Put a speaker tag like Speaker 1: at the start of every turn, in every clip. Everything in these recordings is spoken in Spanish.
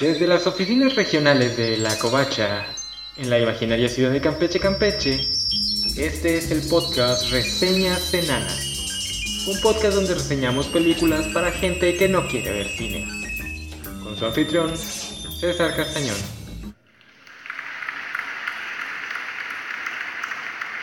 Speaker 1: Desde las oficinas regionales de La Covacha, en la imaginaria ciudad de Campeche, Campeche, este es el podcast Reseñas Enanas. Un podcast donde reseñamos películas para gente que no quiere ver cine. Con su anfitrión, César Castañón.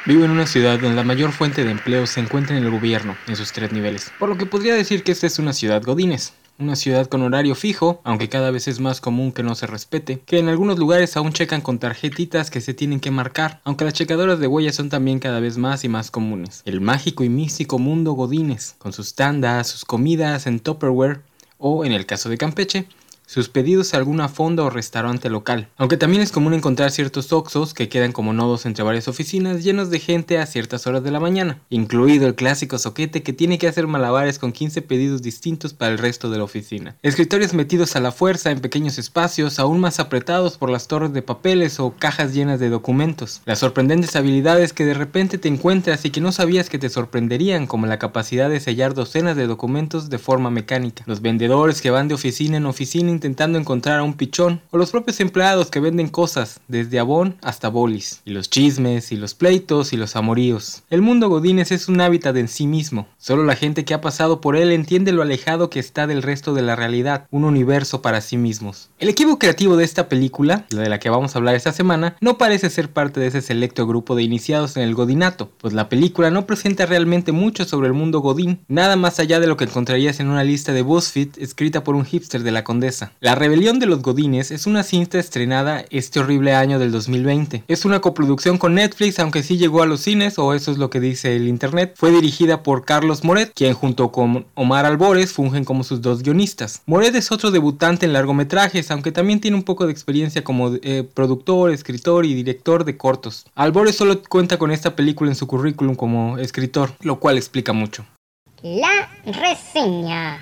Speaker 2: Vivo en una ciudad donde la mayor fuente de empleo se encuentra en el gobierno, en sus tres niveles, por lo que podría decir que esta es una ciudad godines. Una ciudad con horario fijo, aunque cada vez es más común que no se respete, que en algunos lugares aún checan con tarjetitas que se tienen que marcar, aunque las checadoras de huellas son también cada vez más y más comunes. El mágico y místico mundo godines, con sus tandas, sus comidas en Tupperware, o en el caso de Campeche, sus pedidos a alguna fonda o restaurante local. Aunque también es común encontrar ciertos oxos que quedan como nodos entre varias oficinas llenos de gente a ciertas horas de la mañana, incluido el clásico soquete que tiene que hacer malabares con 15 pedidos distintos para el resto de la oficina. Escritorios metidos a la fuerza en pequeños espacios aún más apretados por las torres de papeles o cajas llenas de documentos. Las sorprendentes habilidades que de repente te encuentras y que no sabías que te sorprenderían como la capacidad de sellar docenas de documentos de forma mecánica. Los vendedores que van de oficina en oficina intentando encontrar a un pichón, o los propios empleados que venden cosas, desde abón hasta bolis, y los chismes, y los pleitos, y los amoríos. El mundo Godines es un hábitat en sí mismo, solo la gente que ha pasado por él entiende lo alejado que está del resto de la realidad, un universo para sí mismos. El equipo creativo de esta película, la de la que vamos a hablar esta semana, no parece ser parte de ese selecto grupo de iniciados en el godinato, pues la película no presenta realmente mucho sobre el mundo godín, nada más allá de lo que encontrarías en una lista de BuzzFeed escrita por un hipster de la condesa. La rebelión de los Godines es una cinta estrenada este horrible año del 2020. Es una coproducción con Netflix, aunque sí llegó a los cines, o eso es lo que dice el internet. Fue dirigida por Carlos Moret, quien junto con Omar Albores fungen como sus dos guionistas. Moret es otro debutante en largometrajes, aunque también tiene un poco de experiencia como eh, productor, escritor y director de cortos. Albores solo cuenta con esta película en su currículum como escritor, lo cual explica mucho.
Speaker 3: La reseña.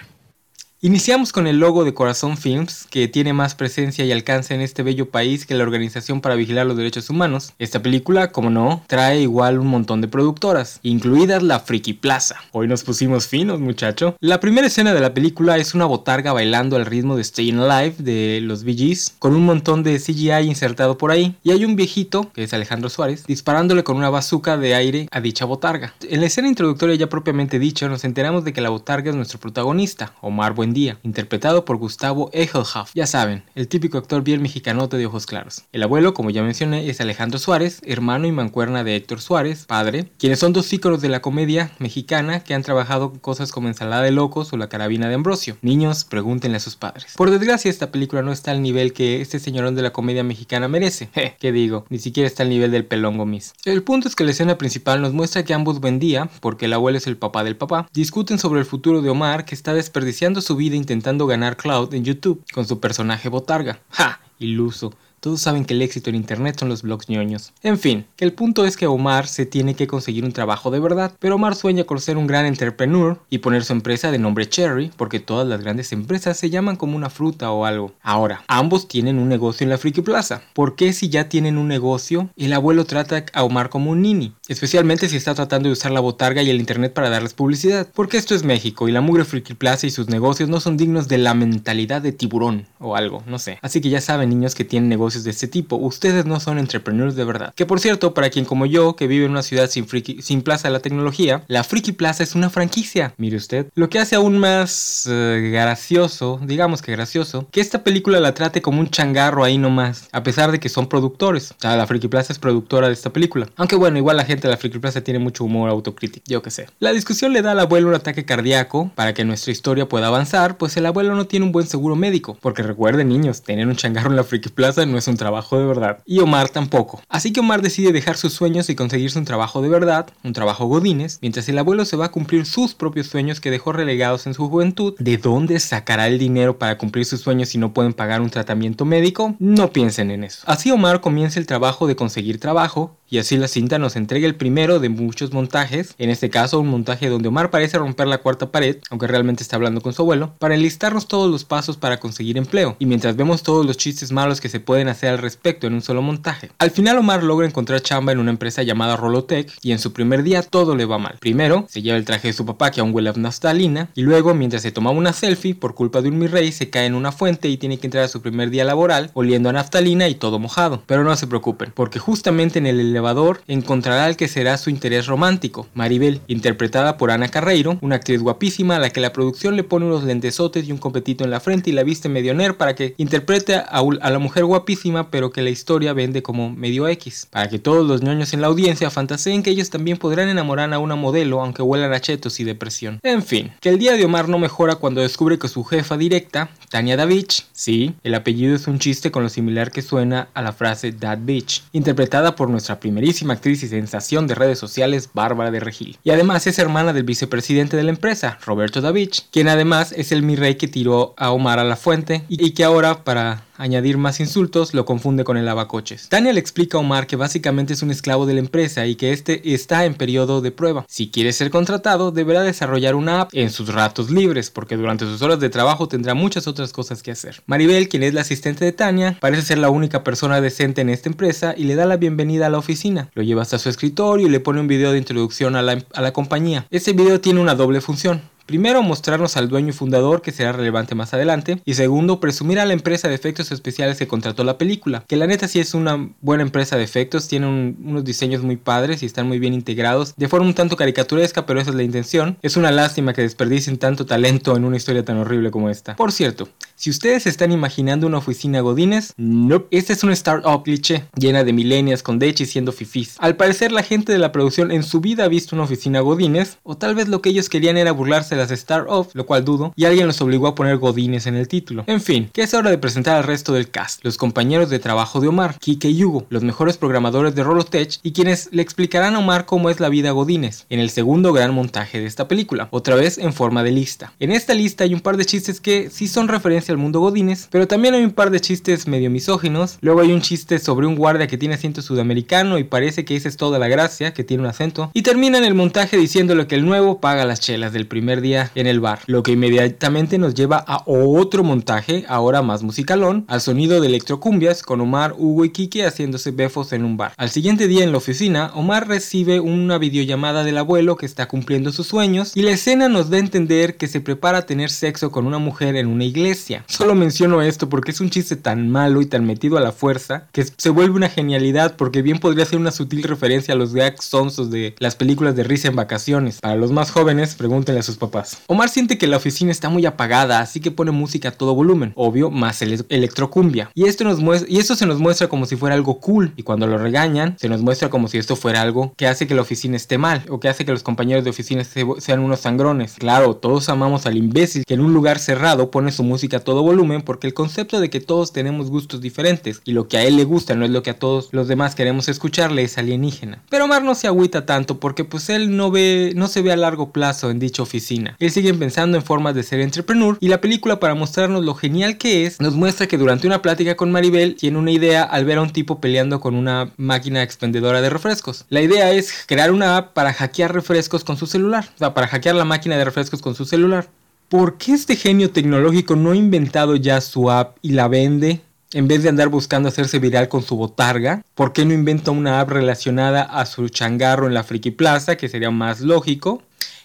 Speaker 2: Iniciamos con el logo de Corazón Films, que tiene más presencia y alcance en este bello país que la Organización para Vigilar los Derechos Humanos. Esta película, como no, trae igual un montón de productoras, incluidas la Friki Plaza. Hoy nos pusimos finos, muchacho. La primera escena de la película es una botarga bailando al ritmo de Staying Alive de los VGs, con un montón de CGI insertado por ahí, y hay un viejito, que es Alejandro Suárez, disparándole con una bazuca de aire a dicha botarga. En la escena introductoria ya propiamente dicho, nos enteramos de que la botarga es nuestro protagonista, Omar Buen día, interpretado por Gustavo Egelhaf. Ya saben, el típico actor bien mexicanote de ojos claros. El abuelo, como ya mencioné, es Alejandro Suárez, hermano y mancuerna de Héctor Suárez, padre, quienes son dos íconos de la comedia mexicana que han trabajado cosas como Ensalada de Locos o La Carabina de Ambrosio. Niños, pregúntenle a sus padres. Por desgracia, esta película no está al nivel que este señorón de la comedia mexicana merece. Je, ¿qué digo? Ni siquiera está al nivel del pelón gomis. El punto es que la escena principal nos muestra que ambos buen día, porque el abuelo es el papá del papá, discuten sobre el futuro de Omar que está desperdiciando su vida intentando ganar cloud en YouTube con su personaje botarga. ¡Ja! Iluso. Todos saben que el éxito en internet son los blogs ñoños. En fin, que el punto es que Omar se tiene que conseguir un trabajo de verdad, pero Omar sueña con ser un gran entrepreneur y poner su empresa de nombre Cherry, porque todas las grandes empresas se llaman como una fruta o algo. Ahora, ambos tienen un negocio en la Friki Plaza. ¿Por qué si ya tienen un negocio, el abuelo trata a Omar como un nini? Especialmente si está tratando de usar la botarga y el internet para darles publicidad. Porque esto es México y la mugre Friki Plaza y sus negocios no son dignos de la mentalidad de tiburón o algo, no sé. Así que ya saben niños que tienen negocios de este tipo, ustedes no son entrepreneurs de verdad. Que por cierto, para quien como yo, que vive en una ciudad sin, friki, sin plaza de la tecnología, la Friki Plaza es una franquicia, mire usted. Lo que hace aún más uh, gracioso, digamos que gracioso, que esta película la trate como un changarro ahí nomás, a pesar de que son productores. O sea, la Friki Plaza es productora de esta película. Aunque bueno, igual la gente de la Friki Plaza tiene mucho humor autocrítico, yo que sé. La discusión le da al abuelo un ataque cardíaco para que nuestra historia pueda avanzar, pues el abuelo no tiene un buen seguro médico. Porque recuerden niños, tener un changarro en la Friki Plaza no es un trabajo de verdad. Y Omar tampoco. Así que Omar decide dejar sus sueños y conseguirse un trabajo de verdad, un trabajo godines, mientras el abuelo se va a cumplir sus propios sueños que dejó relegados en su juventud. ¿De dónde sacará el dinero para cumplir sus sueños si no pueden pagar un tratamiento médico? No piensen en eso. Así Omar comienza el trabajo de conseguir trabajo, y así la cinta nos entrega el primero de muchos montajes, en este caso un montaje donde Omar parece romper la cuarta pared, aunque realmente está hablando con su abuelo, para enlistarnos todos los pasos para conseguir empleo. Y mientras vemos todos los chistes malos que se pueden hacer al respecto en un solo montaje. Al final Omar logra encontrar chamba en una empresa llamada Rolotech y en su primer día todo le va mal. Primero, se lleva el traje de su papá que aún huele a naftalina y luego, mientras se tomaba una selfie, por culpa de un mi rey, se cae en una fuente y tiene que entrar a su primer día laboral oliendo a naftalina y todo mojado. Pero no se preocupen, porque justamente en el elevador encontrará al que será su interés romántico, Maribel, interpretada por Ana Carreiro, una actriz guapísima a la que la producción le pone unos lentesotes y un competito en la frente y la viste medio nerd para que interprete a, a la mujer guapísima pero que la historia vende como medio X, para que todos los ñoños en la audiencia fantaseen que ellos también podrán enamorar a una modelo aunque huelan a chetos y depresión. En fin, que el día de Omar no mejora cuando descubre que su jefa directa, Tania Davich, sí, el apellido es un chiste con lo similar que suena a la frase That Bitch, interpretada por nuestra primerísima actriz y sensación de redes sociales, Bárbara de Regil. Y además es hermana del vicepresidente de la empresa, Roberto Davich, quien además es el mi rey que tiró a Omar a la fuente y que ahora para añadir más insultos, lo confunde con el lavacoches. Tania le explica a Omar que básicamente es un esclavo de la empresa y que este está en periodo de prueba. Si quiere ser contratado, deberá desarrollar una app en sus ratos libres, porque durante sus horas de trabajo tendrá muchas otras cosas que hacer. Maribel, quien es la asistente de Tania, parece ser la única persona decente en esta empresa y le da la bienvenida a la oficina. Lo lleva hasta su escritorio y le pone un video de introducción a la, a la compañía. Este video tiene una doble función. Primero, mostrarnos al dueño y fundador, que será relevante más adelante. Y segundo, presumir a la empresa de efectos especiales que contrató la película. Que la neta sí es una buena empresa de efectos, tiene unos diseños muy padres y están muy bien integrados. De forma un tanto caricaturesca, pero esa es la intención. Es una lástima que desperdicien tanto talento en una historia tan horrible como esta. Por cierto, si ustedes están imaginando una oficina Godines, no. Esta es una startup cliché, llena de milenias con y siendo fifís. Al parecer la gente de la producción en su vida ha visto una oficina Godines, o tal vez lo que ellos querían era burlarse de las startups, lo cual dudo, y alguien los obligó a poner Godines en el título. En fin, que es hora de presentar al resto del cast, los compañeros de trabajo de Omar, Kike y Hugo, los mejores programadores de Rolotech y quienes le explicarán a Omar cómo es la vida Godines, en el segundo gran montaje de esta película, otra vez en forma de lista. En esta lista hay un par de chistes que sí son referencia al mundo Godines, pero también hay un par de chistes medio misóginos, luego hay un chiste sobre un guardia que tiene acento sudamericano y parece que esa es toda la gracia, que tiene un acento, y termina el montaje diciéndole que el nuevo paga las chelas del primer día en el bar, lo que inmediatamente nos lleva a otro montaje, ahora más musicalón, al sonido de electrocumbias con Omar, Hugo y Kike haciéndose befos en un bar. Al siguiente día en la oficina, Omar recibe una videollamada del abuelo que está cumpliendo sus sueños y la escena nos da a entender que se prepara a tener sexo con una mujer en una iglesia. Solo menciono esto porque es un chiste tan malo y tan metido a la fuerza que se vuelve una genialidad porque bien podría ser una sutil referencia a los gags sonsos de las películas de risa en vacaciones. Para los más jóvenes, pregúntenle a sus papás. Omar siente que la oficina está muy apagada, así que pone música a todo volumen, obvio, más el electrocumbia. Y esto nos muestra, y esto se nos muestra como si fuera algo cool, y cuando lo regañan, se nos muestra como si esto fuera algo que hace que la oficina esté mal, o que hace que los compañeros de oficina sean unos sangrones. Claro, todos amamos al imbécil que en un lugar cerrado pone su música a todo volumen porque el concepto de que todos tenemos gustos diferentes y lo que a él le gusta no es lo que a todos los demás queremos escucharle es alienígena. Pero Omar no se agüita tanto porque pues él no ve, no se ve a largo plazo en dicha oficina. Él sigue pensando en formas de ser entrepreneur y la película para mostrarnos lo genial que es nos muestra que durante una plática con Maribel tiene una idea al ver a un tipo peleando con una máquina expendedora de refrescos. La idea es crear una app para hackear refrescos con su celular, o sea, para hackear la máquina de refrescos con su celular. ¿Por qué este genio tecnológico no ha inventado ya su app y la vende? En vez de andar buscando hacerse viral con su botarga, ¿por qué no inventa una app relacionada a su changarro en la Friki Plaza, que sería más lógico?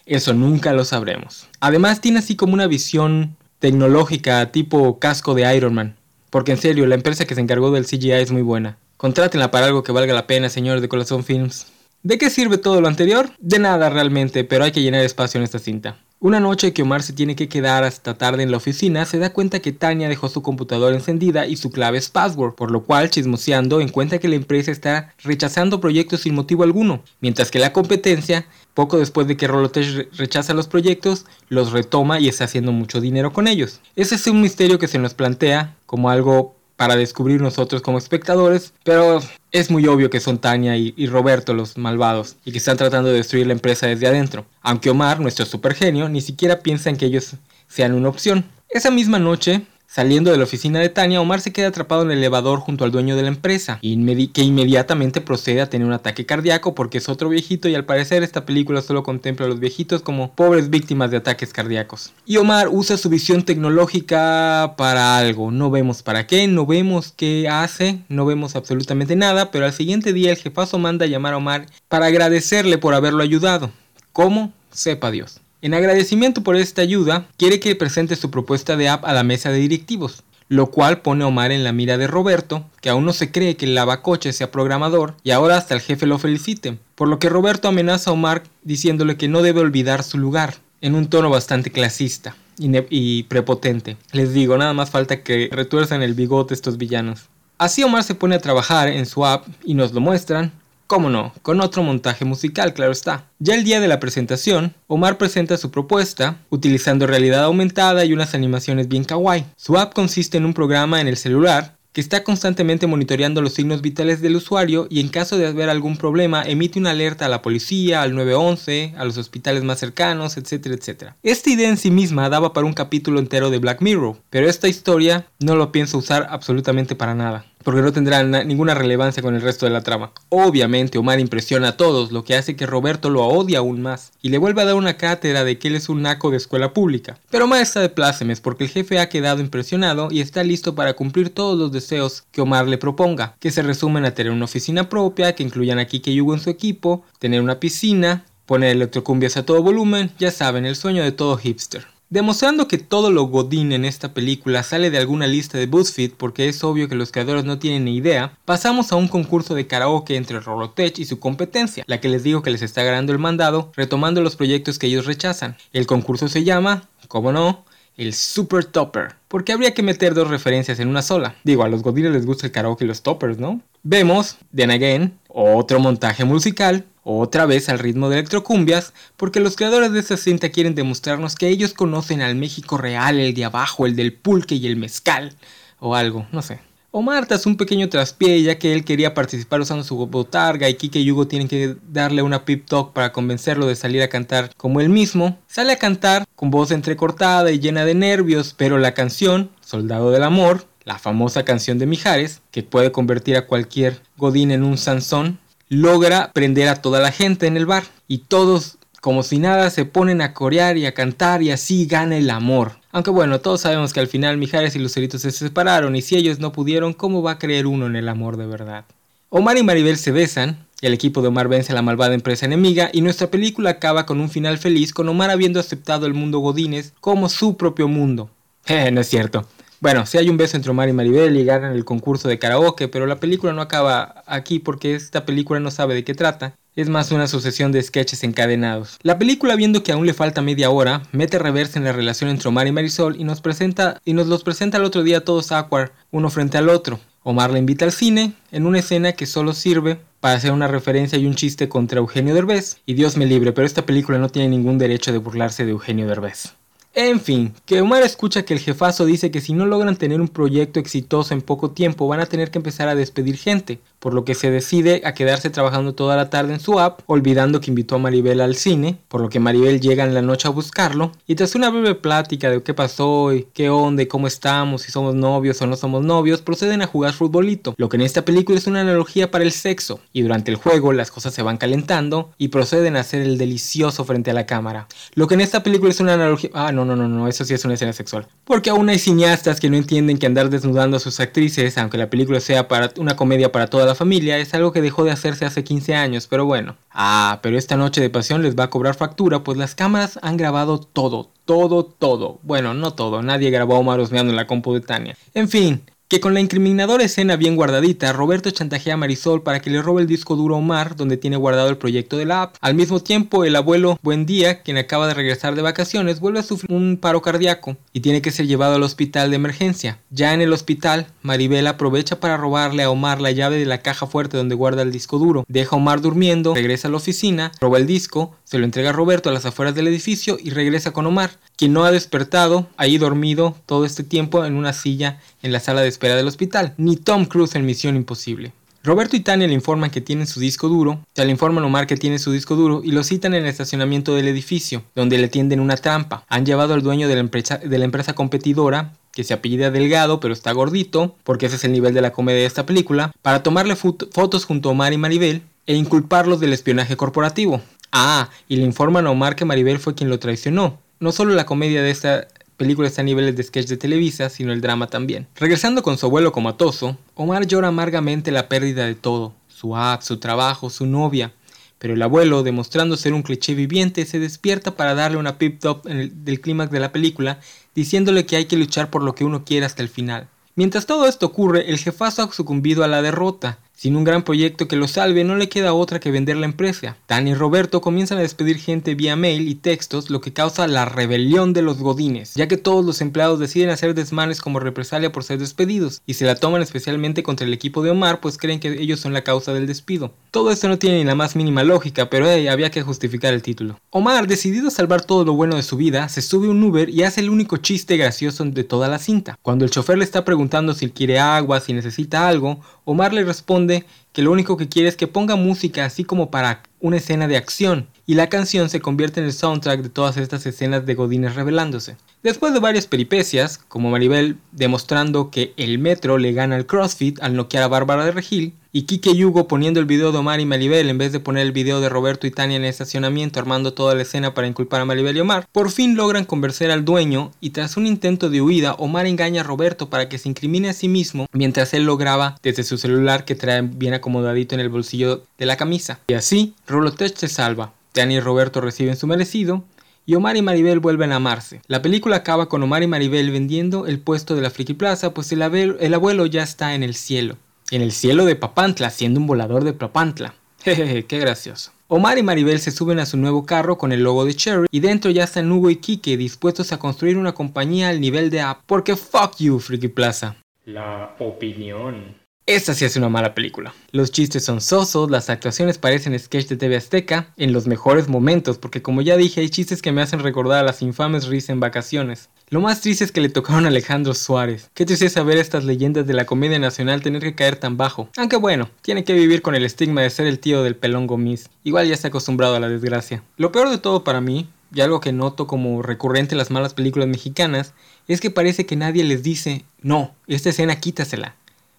Speaker 2: Eso nunca lo sabremos. Además tiene así como una visión tecnológica tipo casco de Iron Man. Porque en serio, la empresa que se encargó del CGI es muy buena. Contrátenla para algo que valga la pena, señores de Corazón Films. ¿De qué sirve todo lo anterior? De nada realmente, pero hay que llenar espacio en esta cinta. Una noche que Omar se tiene que quedar hasta tarde en la oficina, se da cuenta que Tania dejó su computadora encendida y su clave es password, por lo cual, chismoseando, encuentra que la empresa está rechazando proyectos sin motivo alguno, mientras que la competencia, poco después de que Rolotech rechaza los proyectos, los retoma y está haciendo mucho dinero con ellos. Ese es un misterio que se nos plantea como algo para descubrir nosotros como espectadores, pero es muy obvio que son Tania y, Roberto los malvados y que están tratando de destruir la empresa desde adentro, aunque Omar, nuestro supergenio, ni siquiera piensa en que ellos sean una opción. Esa misma noche, Saliendo de la oficina de Tania, Omar se queda atrapado en el elevador junto al dueño de la empresa, que inmediatamente procede a tener un ataque cardíaco porque es otro viejito y al parecer esta película solo contempla a los viejitos como pobres víctimas de ataques cardíacos. Y Omar usa su visión tecnológica para algo, no vemos para qué, no vemos qué hace, no vemos absolutamente nada, pero al siguiente día el jefazo manda a llamar a Omar para agradecerle por haberlo ayudado. ¿Cómo? Sepa Dios. En agradecimiento por esta ayuda, quiere que presente su propuesta de app a la mesa de directivos, lo cual pone a Omar en la mira de Roberto, que aún no se cree que el lavacoche sea programador y ahora hasta el jefe lo felicite, por lo que Roberto amenaza a Omar diciéndole que no debe olvidar su lugar, en un tono bastante clasista y, prepotente. Les digo, nada más falta que retuerzan el bigote estos villanos. Así Omar se pone a trabajar en su app y nos lo muestran, ¿Cómo no? Con otro montaje musical, claro está. Ya el día de la presentación, Omar presenta su propuesta utilizando realidad aumentada y unas animaciones bien kawaii. Su app consiste en un programa en el celular que está constantemente monitoreando los signos vitales del usuario y en caso de haber algún problema emite una alerta a la policía, al 911, a los hospitales más cercanos, etcétera, etcétera. Esta idea en sí misma daba para un capítulo entero de Black Mirror, pero esta historia no lo pienso usar absolutamente para nada porque no tendrá ninguna relevancia con el resto de la trama. Obviamente Omar impresiona a todos, lo que hace que Roberto lo odie aún más, y le vuelve a dar una cátedra de que él es un naco de escuela pública. Pero Omar está de plácemes porque el jefe ha quedado impresionado y está listo para cumplir todos los deseos que Omar le proponga, que se resumen a tener una oficina propia, que incluyan a Kike Yugo en su equipo, tener una piscina, poner electrocumbias a todo volumen, ya saben, el sueño de todo hipster. Demostrando que todo lo godín en esta película sale de alguna lista de BuzzFeed porque es obvio que los creadores no tienen ni idea, pasamos a un concurso de karaoke entre Rolotech y su competencia, la que les digo que les está ganando el mandado, retomando los proyectos que ellos rechazan. El concurso se llama, como no, el Super Topper, porque habría que meter dos referencias en una sola. Digo, a los godines les gusta el karaoke y los toppers, ¿no? Vemos, then again, otro montaje musical otra vez al ritmo de electrocumbias, porque los creadores de esta cinta quieren demostrarnos que ellos conocen al México real, el de abajo, el del pulque y el mezcal, o algo, no sé. Omar es un pequeño traspié ya que él quería participar usando su botarga y Kike y Hugo tienen que darle una pip talk para convencerlo de salir a cantar como él mismo. Sale a cantar con voz entrecortada y llena de nervios, pero la canción, Soldado del Amor, la famosa canción de Mijares, que puede convertir a cualquier godín en un Sansón, logra prender a toda la gente en el bar y todos como si nada se ponen a corear y a cantar y así gana el amor. Aunque bueno, todos sabemos que al final Mijares y Lucerito se separaron y si ellos no pudieron, ¿cómo va a creer uno en el amor de verdad? Omar y Maribel se besan, el equipo de Omar vence a la malvada empresa enemiga y nuestra película acaba con un final feliz con Omar habiendo aceptado el mundo Godines como su propio mundo. Eh, no es cierto. Bueno, sí hay un beso entre Omar y Maribel y ganan el concurso de karaoke, pero la película no acaba aquí porque esta película no sabe de qué trata. Es más una sucesión de sketches encadenados. La película, viendo que aún le falta media hora, mete reversa en la relación entre Omar y Marisol y nos presenta y nos los presenta el otro día todos awkward, uno frente al otro. Omar la invita al cine en una escena que solo sirve para hacer una referencia y un chiste contra Eugenio Derbez. Y Dios me libre, pero esta película no tiene ningún derecho de burlarse de Eugenio Derbez. En fin, que Omar escucha que el jefazo dice que si no logran tener un proyecto exitoso en poco tiempo van a tener que empezar a despedir gente, por lo que se decide a quedarse trabajando toda la tarde en su app, olvidando que invitó a Maribel al cine, por lo que Maribel llega en la noche a buscarlo, y tras una breve plática de qué pasó y qué onda cómo estamos, si somos novios o no somos novios, proceden a jugar futbolito, lo que en esta película es una analogía para el sexo, y durante el juego las cosas se van calentando y proceden a hacer el delicioso frente a la cámara, lo que en esta película es una analogía... Ah, no, no, no, no, eso sí es una escena sexual. Porque aún hay cineastas que no entienden que andar desnudando a sus actrices, aunque la película sea para una comedia para toda la familia es algo que dejó de hacerse hace 15 años, pero bueno. Ah, pero esta noche de pasión les va a cobrar factura, pues las cámaras han grabado todo, todo, todo. Bueno, no todo, nadie grabó a Omar en la compu de Tania. En fin, que con la incriminadora escena bien guardadita, Roberto chantajea a Marisol para que le robe el disco duro a Omar donde tiene guardado el proyecto de la app. Al mismo tiempo, el abuelo Buen Día, quien acaba de regresar de vacaciones, vuelve a sufrir un paro cardíaco y tiene que ser llevado al hospital de emergencia. Ya en el hospital, Maribel aprovecha para robarle a Omar la llave de la caja fuerte donde guarda el disco duro. Deja a Omar durmiendo, regresa a la oficina, roba el disco, se lo entrega a Roberto a las afueras del edificio y regresa con Omar, quien no ha despertado, ahí dormido todo este tiempo en una silla en la sala de espera del hospital, ni Tom Cruise en Misión Imposible. Roberto y Tania le informan que tienen su disco duro, se le informan Omar que tiene su disco duro y lo citan en el estacionamiento del edificio, donde le tienden una trampa. Han llevado al dueño de la empresa, de la empresa competidora que se apellida Delgado pero está gordito, porque ese es el nivel de la comedia de esta película, para tomarle fotos junto a Omar y Maribel e inculparlos del espionaje corporativo. Ah, y le informan a Omar que Maribel fue quien lo traicionó. No solo la comedia de esta película está a niveles de sketch de Televisa, sino el drama también. Regresando con su abuelo comatoso, Omar llora amargamente la pérdida de todo, su app, su trabajo, su novia, pero el abuelo, demostrando ser un cliché viviente, se despierta para darle una pip top del clímax de la película, diciéndole que hay que luchar por lo que uno quiere hasta el final. Mientras todo esto ocurre, el jefazo ha sucumbido a la derrota, sin un gran proyecto que lo salve, no le queda otra que vender la empresa. Dan y Roberto comienzan a despedir gente vía mail y textos, lo que causa la rebelión de los godines, ya que todos los empleados deciden hacer desmanes como represalia por ser despedidos, y se la toman especialmente contra el equipo de Omar, pues creen que ellos son la causa del despido. Todo esto no tiene ni la más mínima lógica, pero había que justificar el título. Omar, decidido a salvar todo lo bueno de su vida, se sube un Uber y hace el único chiste gracioso de toda la cinta. Cuando el chofer le está preguntando si quiere agua, si necesita algo, Omar le responde grande que lo único que quiere es que ponga música así como para una escena de acción, y la canción se convierte en el soundtrack de todas estas escenas de Godines revelándose. Después de varias peripecias, como Maribel demostrando que el metro le gana al CrossFit al noquear a Bárbara de Regil, y Kike y Hugo poniendo el video de Omar y Maribel en vez de poner el video de Roberto y Tania en el estacionamiento armando toda la escena para inculpar a Maribel y Omar, por fin logran convencer al dueño y tras un intento de huida, Omar engaña a Roberto para que se incrimine a sí mismo mientras él lo graba desde su celular que trae bien acomodadito en el bolsillo de la camisa. Y así, Rolotech se salva. Tania y Roberto reciben su merecido, y Omar y Maribel vuelven a amarse. La película acaba con Omar y Maribel vendiendo el puesto de la Friki Plaza, pues el, el abuelo ya está en el cielo en el cielo de Papantla, siendo un volador de Papantla. Jejeje, qué gracioso. Omar y Maribel se suben a su nuevo carro con el logo de Cherry y dentro ya están Hugo y Kike dispuestos a construir una compañía al nivel de App porque fuck you, Friki Plaza.
Speaker 1: La opinión.
Speaker 2: Esta sí es una mala película. Los chistes son sosos, las actuaciones parecen sketch de TV Azteca en los mejores momentos, porque como ya dije, hay chistes que me hacen recordar a las infames risas en vacaciones. Lo más triste es que le tocaron a Alejandro Suárez. Qué tristeza ver estas leyendas de la comedia nacional tener que caer tan bajo. Aunque bueno, tiene que vivir con el estigma de ser el tío del pelón Gomis. Igual ya está acostumbrado a la desgracia. Lo peor de todo para mí, y algo que noto como recurrente en las malas películas mexicanas, es que parece que nadie les dice, no, esta escena quítasela.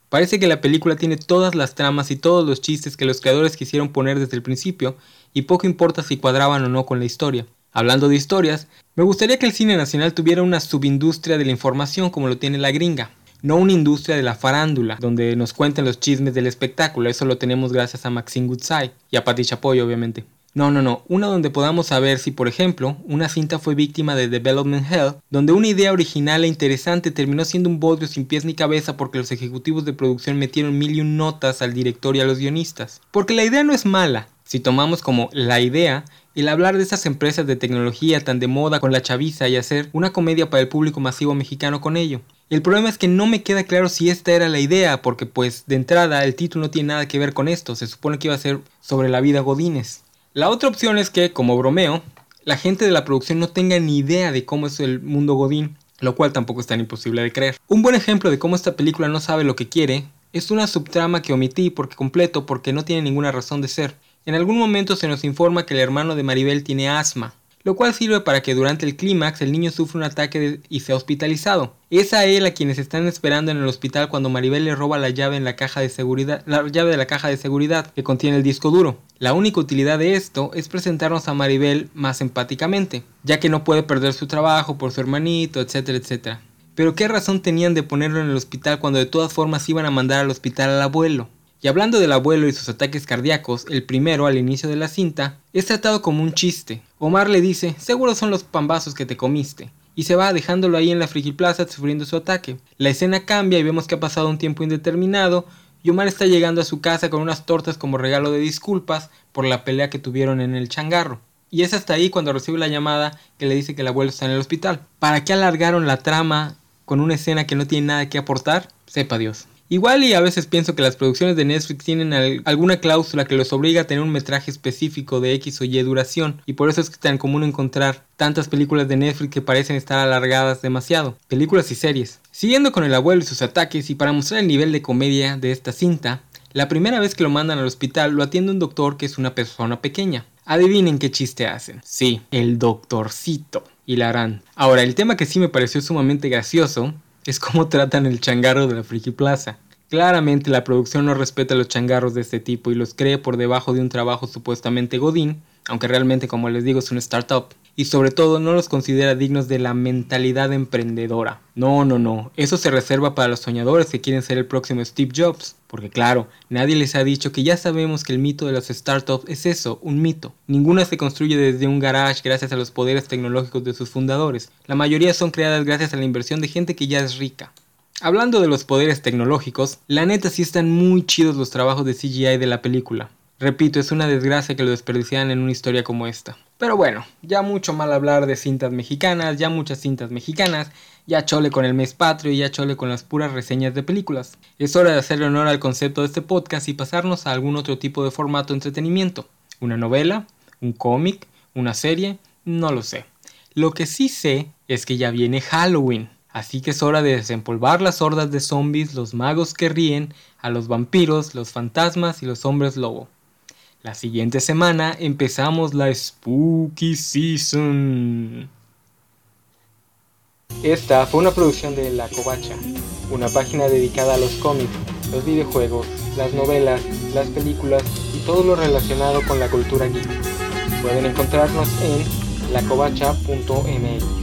Speaker 2: Parece que la película tiene todas las tramas y todos los chistes que los creadores quisieron poner desde el principio, y poco importa si cuadraban o no con la historia. Hablando de historias, me gustaría que el cine nacional tuviera una subindustria de la información como lo tiene la gringa, no una industria de la farándula, donde nos cuenten los chismes del espectáculo, eso lo tenemos gracias a Maxine Goodside y a Patti Chapoy obviamente. No, no, no, una donde podamos saber si, por ejemplo, una cinta fue víctima de Development Hell, donde una idea original e interesante terminó siendo un bodrio sin pies ni cabeza porque los ejecutivos de producción metieron mil y un notas al director y a los guionistas. Porque la idea no es mala, si tomamos como la idea el hablar de esas empresas de tecnología tan de moda con la chaviza y hacer una comedia para el público masivo mexicano con ello. El problema es que no me queda claro si esta era la idea, porque pues de entrada el título no tiene nada que ver con esto, se supone que iba a ser sobre la vida Godines. La otra opción es que, como bromeo, la gente de la producción no tenga ni idea de cómo es el mundo Godín, lo cual tampoco es tan imposible de creer. Un buen ejemplo de cómo esta película no sabe lo que quiere es una subtrama que omití por completo porque no tiene ninguna razón de ser. En algún momento se nos informa que el hermano de Maribel tiene asma, lo cual sirve para que durante el clímax el niño sufra un ataque y sea hospitalizado. Es a él a quienes están esperando en el hospital cuando Maribel le roba la llave en la caja de seguridad, la llave de la caja de seguridad que contiene el disco duro. La única utilidad de esto es presentarnos a Maribel más empáticamente, ya que no puede perder su trabajo por su hermanito, etcétera, etcétera. Pero qué razón tenían de ponerlo en el hospital cuando de todas formas iban a mandar al hospital al abuelo. Y hablando del abuelo y sus ataques cardíacos, el primero al inicio de la cinta es tratado como un chiste. Omar le dice, seguro son los pambazos que te comiste, y se va dejándolo ahí en la plaza sufriendo su ataque. La escena cambia y vemos que ha pasado un tiempo indeterminado, y Omar está llegando a su casa con unas tortas como regalo de disculpas por la pelea que tuvieron en el changarro. Y es hasta ahí cuando recibe la llamada que le dice que el abuelo está en el hospital. ¿Para qué alargaron la trama con una escena que no tiene nada que aportar? Sepa Dios. Igual y a veces pienso que las producciones de Netflix tienen alguna cláusula que los obliga a tener un metraje específico de X o Y duración y por eso es tan común encontrar tantas películas de Netflix que parecen estar alargadas demasiado, películas y series. Siguiendo con el abuelo y sus ataques y para mostrar el nivel de comedia de esta cinta, la primera vez que lo mandan al hospital lo atiende un doctor que es una persona pequeña. Adivinen qué chiste hacen. Sí, el doctorcito. Y la harán. Ahora, el tema que sí me pareció sumamente gracioso es cómo tratan el changarro de la Friki Plaza. Claramente la producción no respeta los changarros de este tipo y los cree por debajo de un trabajo supuestamente godín, aunque realmente como les digo es un startup. Y sobre todo no los considera dignos de la mentalidad emprendedora. No, no, no, eso se reserva para los soñadores que quieren ser el próximo Steve Jobs. Porque claro, nadie les ha dicho que ya sabemos que el mito de los startups es eso, un mito. Ninguna se construye desde un garage gracias a los poderes tecnológicos de sus fundadores. La mayoría son creadas gracias a la inversión de gente que ya es rica. Hablando de los poderes tecnológicos, la neta sí están muy chidos los trabajos de CGI de la película. Repito, es una desgracia que lo desperdiciaran en una historia como esta. Pero bueno, ya mucho mal hablar de cintas mexicanas, ya muchas cintas mexicanas, ya chole con el mes patrio y ya chole con las puras reseñas de películas. Es hora de hacerle honor al concepto de este podcast y pasarnos a algún otro tipo de formato de entretenimiento. Una novela, un cómic, una serie, no lo sé. Lo que sí sé es que ya viene Halloween. Así que es hora de desempolvar las hordas de zombies, los magos que ríen, a los vampiros, los fantasmas y los hombres lobo. La siguiente semana empezamos la Spooky Season. Esta fue una producción de La Covacha, una página dedicada a los cómics, los videojuegos, las novelas, las películas y todo lo relacionado con la cultura geek. Pueden encontrarnos en lacovacha.mx.